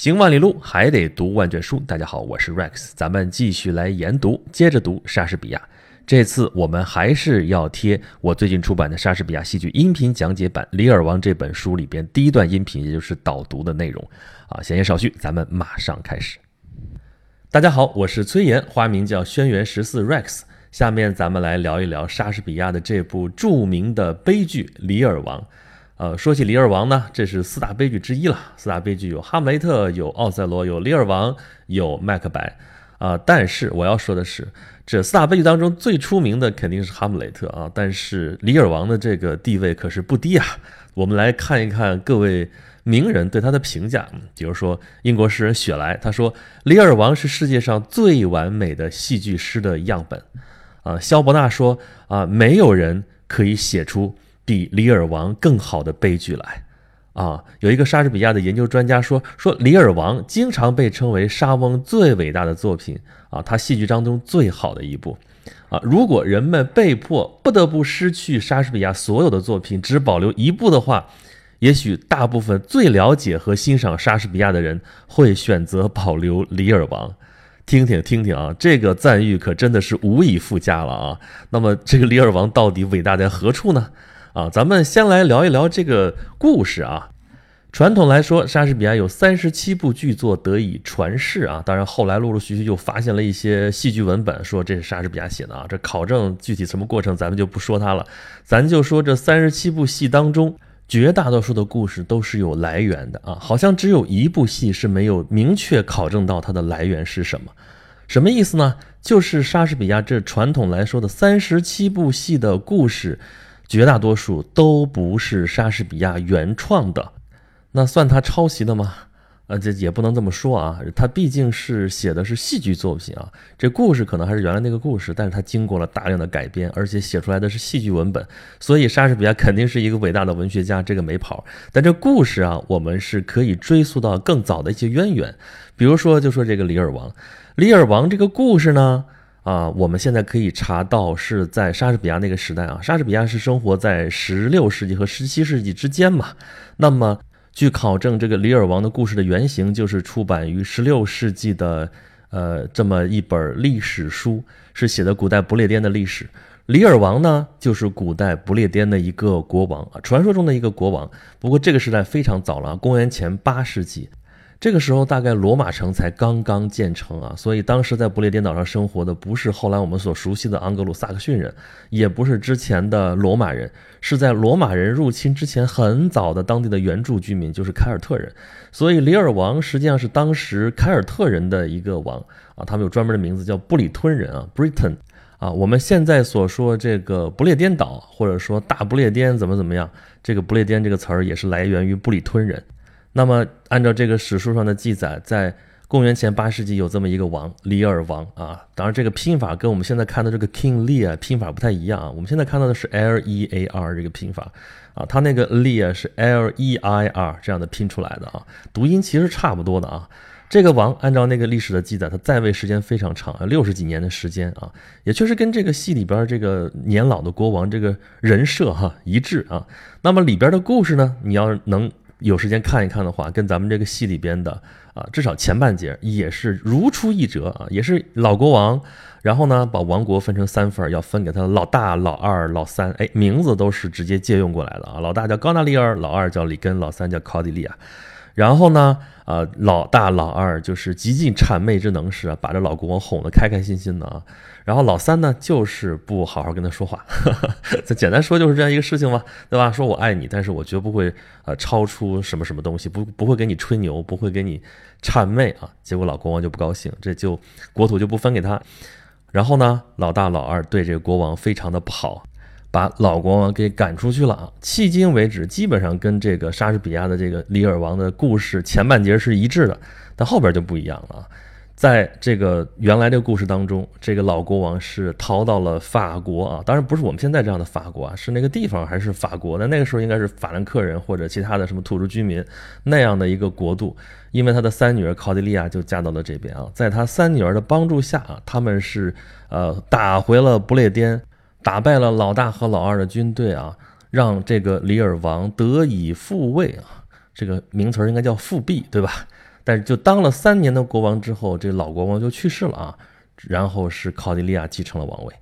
行万里路，还得读万卷书。大家好，我是 Rex，咱们继续来研读，接着读莎士比亚。这次我们还是要贴我最近出版的莎士比亚戏剧音频讲解版《李尔王》这本书里边第一段音频，也就是导读的内容。啊，闲言少叙，咱们马上开始。大家好，我是崔岩，花名叫轩辕十四 Rex。下面咱们来聊一聊莎士比亚的这部著名的悲剧《李尔王》。呃，说起《李尔王》呢，这是四大悲剧之一了。四大悲剧有《哈姆雷特》，有《奥赛罗》，有《李尔王》，有《麦克白》。啊，但是我要说的是，这四大悲剧当中最出名的肯定是《哈姆雷特》啊。但是《李尔王》的这个地位可是不低啊。我们来看一看各位名人对他的评价。比如说，英国诗人雪莱他说，《李尔王》是世界上最完美的戏剧诗的样本。啊，肖伯纳说，啊，没有人可以写出。比《李尔王》更好的悲剧来，啊，有一个莎士比亚的研究专家说，说《李尔王》经常被称为莎翁最伟大的作品，啊，他戏剧当中最好的一部，啊，如果人们被迫不得不失去莎士比亚所有的作品，只保留一部的话，也许大部分最了解和欣赏莎士比亚的人会选择保留《李尔王》。听听听听啊，这个赞誉可真的是无以复加了啊。那么，这个《李尔王》到底伟大在何处呢？啊，咱们先来聊一聊这个故事啊。传统来说，莎士比亚有三十七部剧作得以传世啊。当然，后来陆陆续续又发现了一些戏剧文本，说这是莎士比亚写的啊。这考证具体什么过程，咱们就不说它了。咱就说这三十七部戏当中，绝大多数的故事都是有来源的啊。好像只有一部戏是没有明确考证到它的来源是什么。什么意思呢？就是莎士比亚这传统来说的三十七部戏的故事。绝大多数都不是莎士比亚原创的，那算他抄袭的吗？呃，这也不能这么说啊，他毕竟是写的是戏剧作品啊，这故事可能还是原来那个故事，但是他经过了大量的改编，而且写出来的是戏剧文本，所以莎士比亚肯定是一个伟大的文学家，这个没跑。但这故事啊，我们是可以追溯到更早的一些渊源，比如说就说这个《李尔王》，《李尔王》这个故事呢。啊，我们现在可以查到是在莎士比亚那个时代啊，莎士比亚是生活在十六世纪和十七世纪之间嘛。那么，据考证，这个《李尔王》的故事的原型就是出版于十六世纪的呃这么一本历史书，是写的古代不列颠的历史。李尔王呢，就是古代不列颠的一个国王啊，传说中的一个国王。不过这个时代非常早了，公元前八世纪。这个时候大概罗马城才刚刚建成啊，所以当时在不列颠岛上生活的不是后来我们所熟悉的盎格鲁撒克逊人，也不是之前的罗马人，是在罗马人入侵之前很早的当地的原住居民，就是凯尔特人。所以里尔王实际上是当时凯尔特人的一个王啊，他们有专门的名字叫布里吞人啊，Britain 啊。我们现在所说这个不列颠岛或者说大不列颠怎么怎么样，这个不列颠这个词儿也是来源于布里吞人。那么，按照这个史书上的记载，在公元前八世纪有这么一个王，李尔王啊。当然，这个拼法跟我们现在看的这个 King Lear 拼法不太一样啊。我们现在看到的是 L E A R 这个拼法啊，他那个 Lear 是 L E I R 这样的拼出来的啊，读音其实差不多的啊。这个王按照那个历史的记载，他在位时间非常长，六十几年的时间啊，也确实跟这个戏里边这个年老的国王这个人设哈一致啊。那么里边的故事呢，你要能。有时间看一看的话，跟咱们这个戏里边的啊，至少前半截也是如出一辙啊，也是老国王，然后呢，把王国分成三份，要分给他老大、老二、老三，哎，名字都是直接借用过来的啊，老大叫高纳利尔，老二叫里根，老三叫考迪利亚。然后呢，呃，老大老二就是极尽谄媚之能事啊，把这老国王哄得开开心心的啊。然后老三呢，就是不好好跟他说话。这简单说就是这样一个事情嘛，对吧？说我爱你，但是我绝不会呃超出什么什么东西，不不会给你吹牛，不会给你谄媚啊。结果老国王就不高兴，这就国土就不分给他。然后呢，老大老二对这个国王非常的不好。把老国王给赶出去了啊！迄今为止，基本上跟这个莎士比亚的这个《李尔王》的故事前半截是一致的，但后边就不一样了啊。在这个原来这个故事当中，这个老国王是逃到了法国啊，当然不是我们现在这样的法国啊，是那个地方还是法国？那那个时候应该是法兰克人或者其他的什么土著居民那样的一个国度，因为他的三女儿考迪利亚就嫁到了这边啊，在他三女儿的帮助下啊，他们是呃打回了不列颠。打败了老大和老二的军队啊，让这个里尔王得以复位啊，这个名词应该叫复辟，对吧？但是就当了三年的国王之后，这老国王就去世了啊，然后是考迪利亚继承了王位。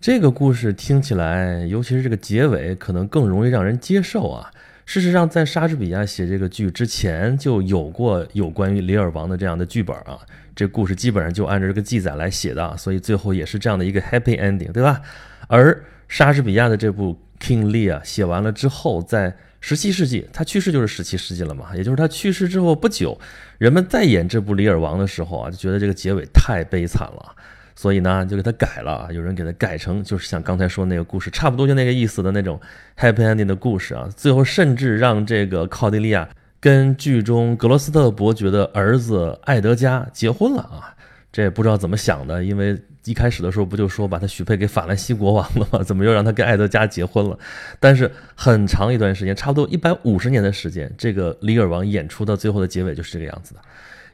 这个故事听起来，尤其是这个结尾，可能更容易让人接受啊。事实上，在莎士比亚写这个剧之前，就有过有关于李尔王的这样的剧本啊。这故事基本上就按照这个记载来写的，所以最后也是这样的一个 happy ending，对吧？而莎士比亚的这部 King Lear 写完了之后，在十七世纪，他去世就是十七世纪了嘛，也就是他去世之后不久，人们再演这部《李尔王》的时候啊，就觉得这个结尾太悲惨了，所以呢，就给他改了。有人给他改成就是像刚才说那个故事，差不多就那个意思的那种 happy ending 的故事啊。最后甚至让这个考迪利亚跟剧中格罗斯特伯爵的儿子艾德加结婚了啊。这也不知道怎么想的，因为。一开始的时候不就说把他许配给法兰西国王了吗？怎么又让他跟艾德加结婚了？但是很长一段时间，差不多一百五十年的时间，这个李尔王演出到最后的结尾就是这个样子的。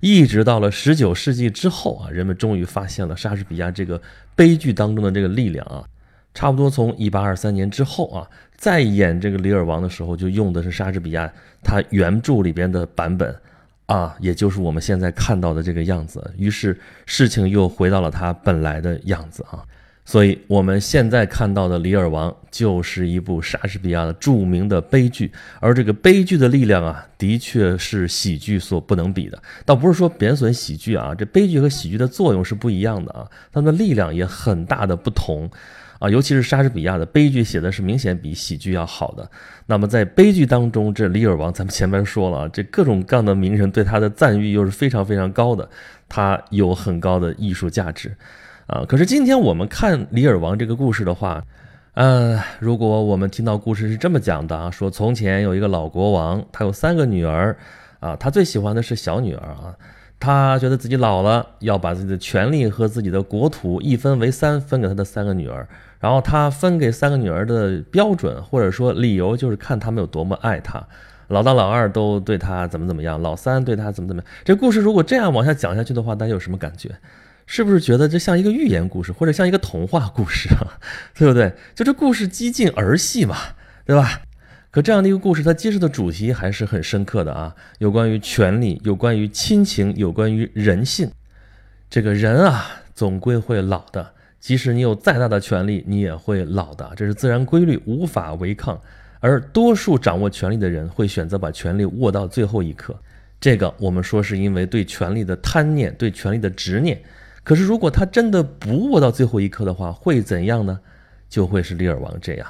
一直到了十九世纪之后啊，人们终于发现了莎士比亚这个悲剧当中的这个力量啊。差不多从一八二三年之后啊，再演这个李尔王的时候，就用的是莎士比亚他原著里边的版本。啊，也就是我们现在看到的这个样子，于是事情又回到了它本来的样子啊。所以我们现在看到的《李尔王》就是一部莎士比亚的著名的悲剧，而这个悲剧的力量啊，的确是喜剧所不能比的。倒不是说贬损喜剧啊，这悲剧和喜剧的作用是不一样的啊，它们的力量也很大的不同。啊，尤其是莎士比亚的悲剧写的是明显比喜剧要好的。那么在悲剧当中，这李尔王，咱们前面说了，这各种各样的名人对他的赞誉又是非常非常高的，他有很高的艺术价值啊。可是今天我们看李尔王这个故事的话，呃，如果我们听到故事是这么讲的啊，说从前有一个老国王，他有三个女儿啊，他最喜欢的是小女儿啊。他觉得自己老了，要把自己的权利和自己的国土一分为三，分给他的三个女儿。然后他分给三个女儿的标准或者说理由，就是看他们有多么爱他。老大、老二都对他怎么怎么样，老三对他怎么怎么样。这故事如果这样往下讲下去的话，大家有什么感觉？是不是觉得这像一个寓言故事，或者像一个童话故事啊？对不对？就这故事激进儿戏嘛，对吧？可这样的一个故事，它揭示的主题还是很深刻的啊，有关于权力，有关于亲情，有关于人性。这个人啊，总归会老的，即使你有再大的权力，你也会老的，这是自然规律，无法违抗。而多数掌握权力的人会选择把权力握到最后一刻，这个我们说是因为对权力的贪念，对权力的执念。可是如果他真的不握到最后一刻的话，会怎样呢？就会是李尔王这样。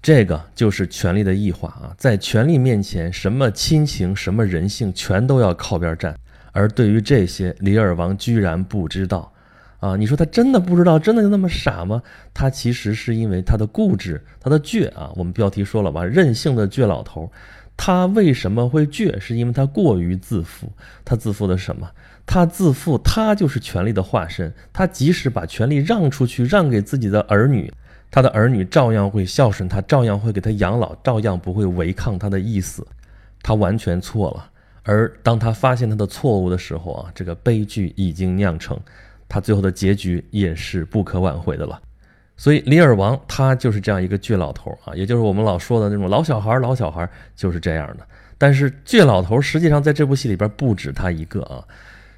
这个就是权力的异化啊，在权力面前，什么亲情、什么人性，全都要靠边站。而对于这些，李尔王居然不知道啊！你说他真的不知道，真的就那么傻吗？他其实是因为他的固执，他的倔啊。我们标题说了吧，任性的倔老头。他为什么会倔？是因为他过于自负。他自负的什么？他自负，他就是权力的化身。他即使把权力让出去，让给自己的儿女。他的儿女照样会孝顺他，照样会给他养老，照样不会违抗他的意思。他完全错了。而当他发现他的错误的时候啊，这个悲剧已经酿成，他最后的结局也是不可挽回的了。所以，李尔王他就是这样一个倔老头啊，也就是我们老说的那种老小孩，老小孩就是这样的。但是，倔老头实际上在这部戏里边不止他一个啊。《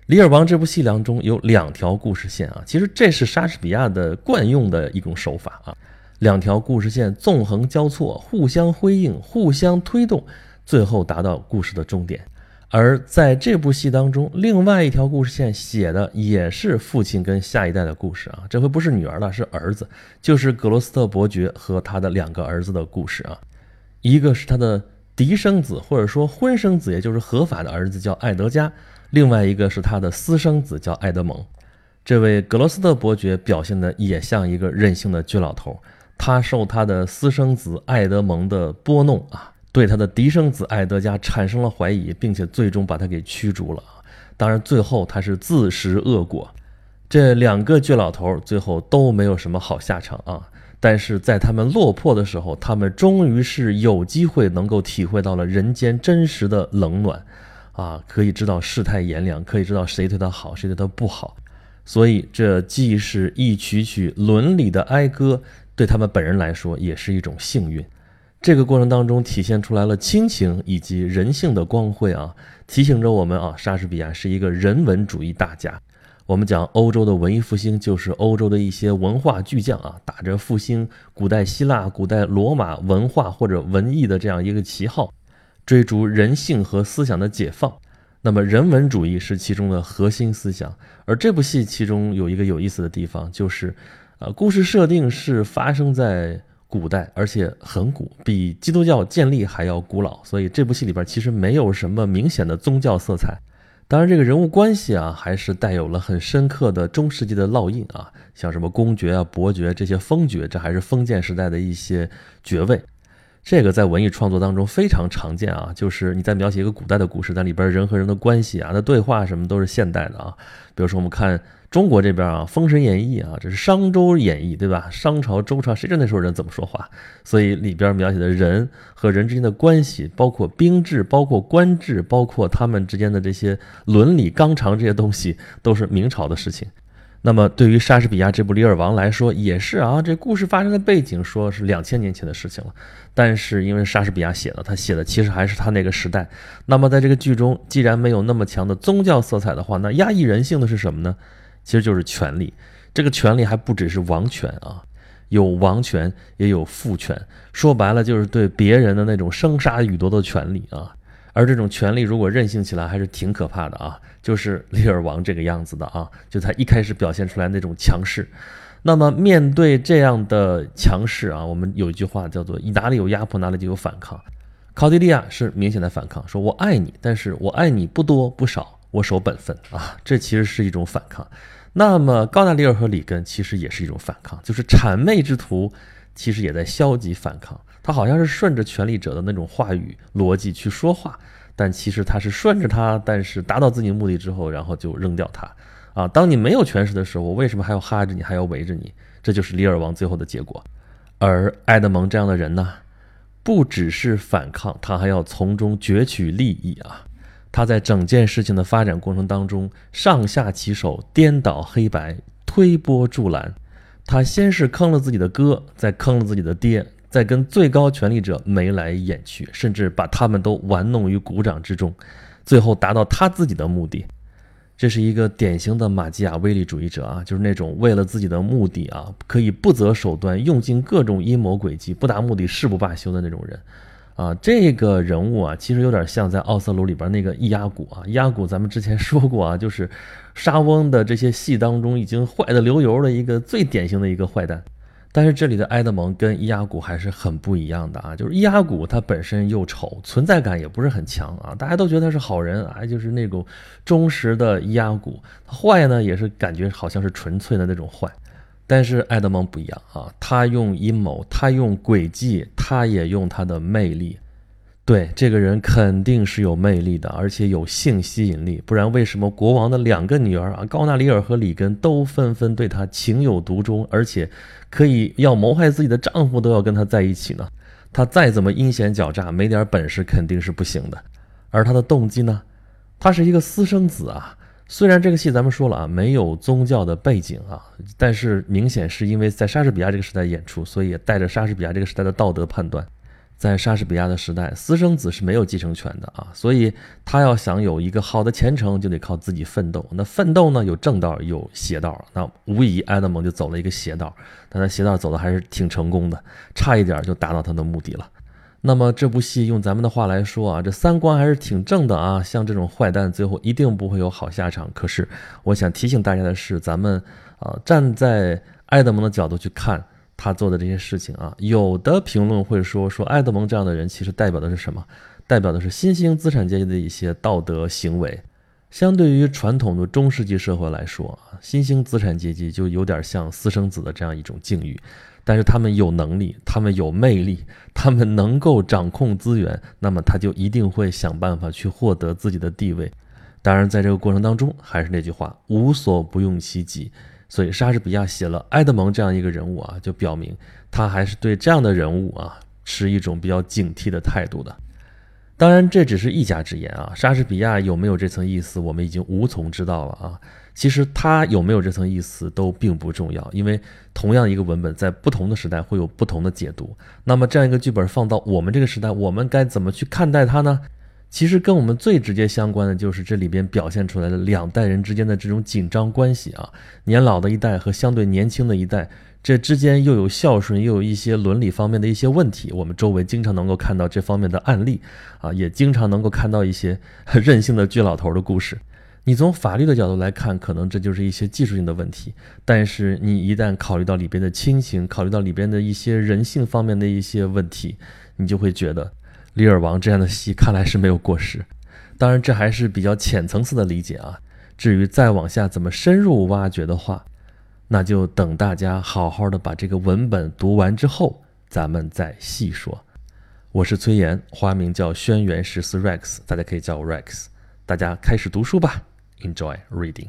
李尔王》这部戏当中有两条故事线啊，其实这是莎士比亚的惯用的一种手法啊，两条故事线纵横交错，互相辉映，互相推动，最后达到故事的终点。而在这部戏当中，另外一条故事线写的也是父亲跟下一代的故事啊，这回不是女儿了，是儿子，就是格罗斯特伯爵和他的两个儿子的故事啊，一个是他的嫡生子或者说婚生子，也就是合法的儿子，叫爱德加。另外一个是他的私生子叫爱德蒙，这位格罗斯特伯爵表现的也像一个任性的倔老头。他受他的私生子爱德蒙的拨弄啊，对他的嫡生子爱德加产生了怀疑，并且最终把他给驱逐了。当然，最后他是自食恶果。这两个倔老头最后都没有什么好下场啊。但是在他们落魄的时候，他们终于是有机会能够体会到了人间真实的冷暖。啊，可以知道世态炎凉，可以知道谁对他好，谁对他不好，所以这既是一曲曲伦理的哀歌，对他们本人来说也是一种幸运。这个过程当中体现出来了亲情以及人性的光辉啊，提醒着我们啊，莎士比亚是一个人文主义大家。我们讲欧洲的文艺复兴，就是欧洲的一些文化巨匠啊，打着复兴古代希腊、古代罗马文化或者文艺的这样一个旗号，追逐人性和思想的解放。那么人文主义是其中的核心思想。而这部戏其中有一个有意思的地方，就是，呃，故事设定是发生在。古代，而且很古，比基督教建立还要古老，所以这部戏里边其实没有什么明显的宗教色彩。当然，这个人物关系啊，还是带有了很深刻的中世纪的烙印啊，像什么公爵啊、伯爵这些封爵，这还是封建时代的一些爵位。这个在文艺创作当中非常常见啊，就是你在描写一个古代的故事，但里边人和人的关系啊、那对话什么都是现代的啊。比如说我们看。中国这边啊，《封神演义》啊，这是商周演义，对吧？商朝、周朝，谁知道那时候人怎么说话？所以里边描写的人和人之间的关系，包括兵制、包括官制、包括他们之间的这些伦理纲常这些东西，都是明朝的事情。那么对于莎士比亚这部《李尔王》来说，也是啊，这故事发生的背景说是两千年前的事情了。但是因为莎士比亚写的，他写的其实还是他那个时代。那么在这个剧中，既然没有那么强的宗教色彩的话，那压抑人性的是什么呢？其实就是权力，这个权力还不只是王权啊，有王权也有父权，说白了就是对别人的那种生杀予夺的权利啊。而这种权力如果任性起来，还是挺可怕的啊。就是利尔王这个样子的啊，就他一开始表现出来那种强势。那么面对这样的强势啊，我们有一句话叫做“哪里有压迫，哪里就有反抗”。考迪利亚是明显的反抗，说我爱你，但是我爱你不多不少。我守本分啊，这其实是一种反抗。那么高纳里尔和里根其实也是一种反抗，就是谄媚之徒，其实也在消极反抗。他好像是顺着权力者的那种话语逻辑去说话，但其实他是顺着他，但是达到自己目的之后，然后就扔掉他。啊，当你没有权势的时候，我为什么还要哈着你，还要围着你？这就是李尔王最后的结果。而埃德蒙这样的人呢，不只是反抗，他还要从中攫取利益啊。他在整件事情的发展过程当中，上下其手，颠倒黑白，推波助澜。他先是坑了自己的哥，再坑了自己的爹，在跟最高权力者眉来眼去，甚至把他们都玩弄于股掌之中，最后达到他自己的目的。这是一个典型的马基雅维利主义者啊，就是那种为了自己的目的啊，可以不择手段，用尽各种阴谋诡计，不达目的誓不罢休的那种人。啊，这个人物啊，其实有点像在《奥瑟鲁》里边那个伊亚古啊。伊亚古咱们之前说过啊，就是沙翁的这些戏当中已经坏的流油的一个最典型的一个坏蛋。但是这里的埃德蒙跟伊阿古还是很不一样的啊，就是伊阿古他本身又丑，存在感也不是很强啊，大家都觉得他是好人啊，就是那种忠实的伊阿古。坏呢，也是感觉好像是纯粹的那种坏。但是埃德蒙不一样啊，他用阴谋，他用诡计，他也用他的魅力。对，这个人肯定是有魅力的，而且有性吸引力，不然为什么国王的两个女儿啊，高纳里尔和里根都纷纷对他情有独钟，而且可以要谋害自己的丈夫都要跟他在一起呢？他再怎么阴险狡诈，没点本事肯定是不行的。而他的动机呢？他是一个私生子啊。虽然这个戏咱们说了啊，没有宗教的背景啊，但是明显是因为在莎士比亚这个时代演出，所以也带着莎士比亚这个时代的道德判断。在莎士比亚的时代，私生子是没有继承权的啊，所以他要想有一个好的前程，就得靠自己奋斗。那奋斗呢，有正道，有邪道。那无疑，埃德蒙就走了一个邪道，但他邪道走的还是挺成功的，差一点就达到他的目的了。那么这部戏用咱们的话来说啊，这三观还是挺正的啊。像这种坏蛋，最后一定不会有好下场。可是，我想提醒大家的是，咱们啊站在埃德蒙的角度去看他做的这些事情啊，有的评论会说说埃德蒙这样的人其实代表的是什么？代表的是新兴资产阶级的一些道德行为。相对于传统的中世纪社会来说，新兴资产阶级就有点像私生子的这样一种境遇。但是他们有能力，他们有魅力，他们能够掌控资源，那么他就一定会想办法去获得自己的地位。当然，在这个过程当中，还是那句话，无所不用其极。所以，莎士比亚写了埃德蒙这样一个人物啊，就表明他还是对这样的人物啊持一种比较警惕的态度的。当然，这只是一家之言啊。莎士比亚有没有这层意思，我们已经无从知道了啊。其实他有没有这层意思都并不重要，因为同样一个文本在不同的时代会有不同的解读。那么这样一个剧本放到我们这个时代，我们该怎么去看待它呢？其实跟我们最直接相关的就是这里边表现出来的两代人之间的这种紧张关系啊，年老的一代和相对年轻的一代。这之间又有孝顺，又有一些伦理方面的一些问题，我们周围经常能够看到这方面的案例，啊，也经常能够看到一些任性的倔老头的故事。你从法律的角度来看，可能这就是一些技术性的问题，但是你一旦考虑到里边的亲情，考虑到里边的一些人性方面的一些问题，你就会觉得《李尔王》这样的戏看来是没有过时。当然，这还是比较浅层次的理解啊。至于再往下怎么深入挖掘的话，那就等大家好好的把这个文本读完之后，咱们再细说。我是崔岩，花名叫轩辕十四 Rex，大家可以叫我 Rex。大家开始读书吧，Enjoy reading。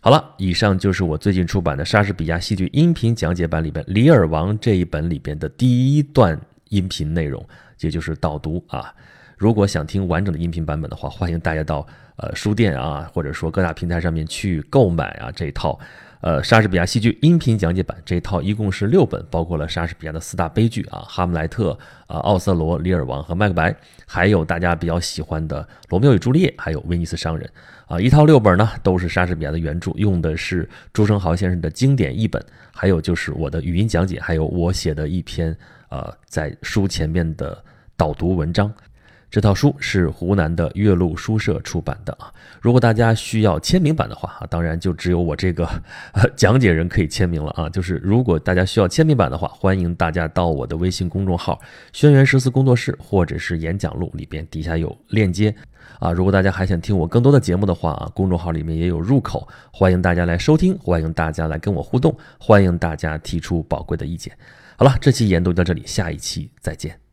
好了，以上就是我最近出版的莎士比亚戏剧音频讲解版里边《李尔王》这一本里边的第一段音频内容，也就是导读啊。如果想听完整的音频版本的话，欢迎大家到。呃，书店啊，或者说各大平台上面去购买啊，这一套，呃，莎士比亚戏剧音频讲解版这一套一共是六本，包括了莎士比亚的四大悲剧啊，《哈姆莱特》啊，《奥瑟罗》、《李尔王》和《麦克白》，还有大家比较喜欢的《罗密欧与朱丽叶》，还有《威尼斯商人》啊，一套六本呢，都是莎士比亚的原著，用的是朱生豪先生的经典译本，还有就是我的语音讲解，还有我写的一篇呃，在书前面的导读文章。这套书是湖南的岳麓书社出版的啊。如果大家需要签名版的话啊，当然就只有我这个讲解人可以签名了啊。就是如果大家需要签名版的话，欢迎大家到我的微信公众号“轩辕十四工作室”或者是演讲录里边底下有链接啊。如果大家还想听我更多的节目的话啊，公众号里面也有入口，欢迎大家来收听，欢迎大家来跟我互动，欢迎大家提出宝贵的意见。好了，这期研读到这里，下一期再见。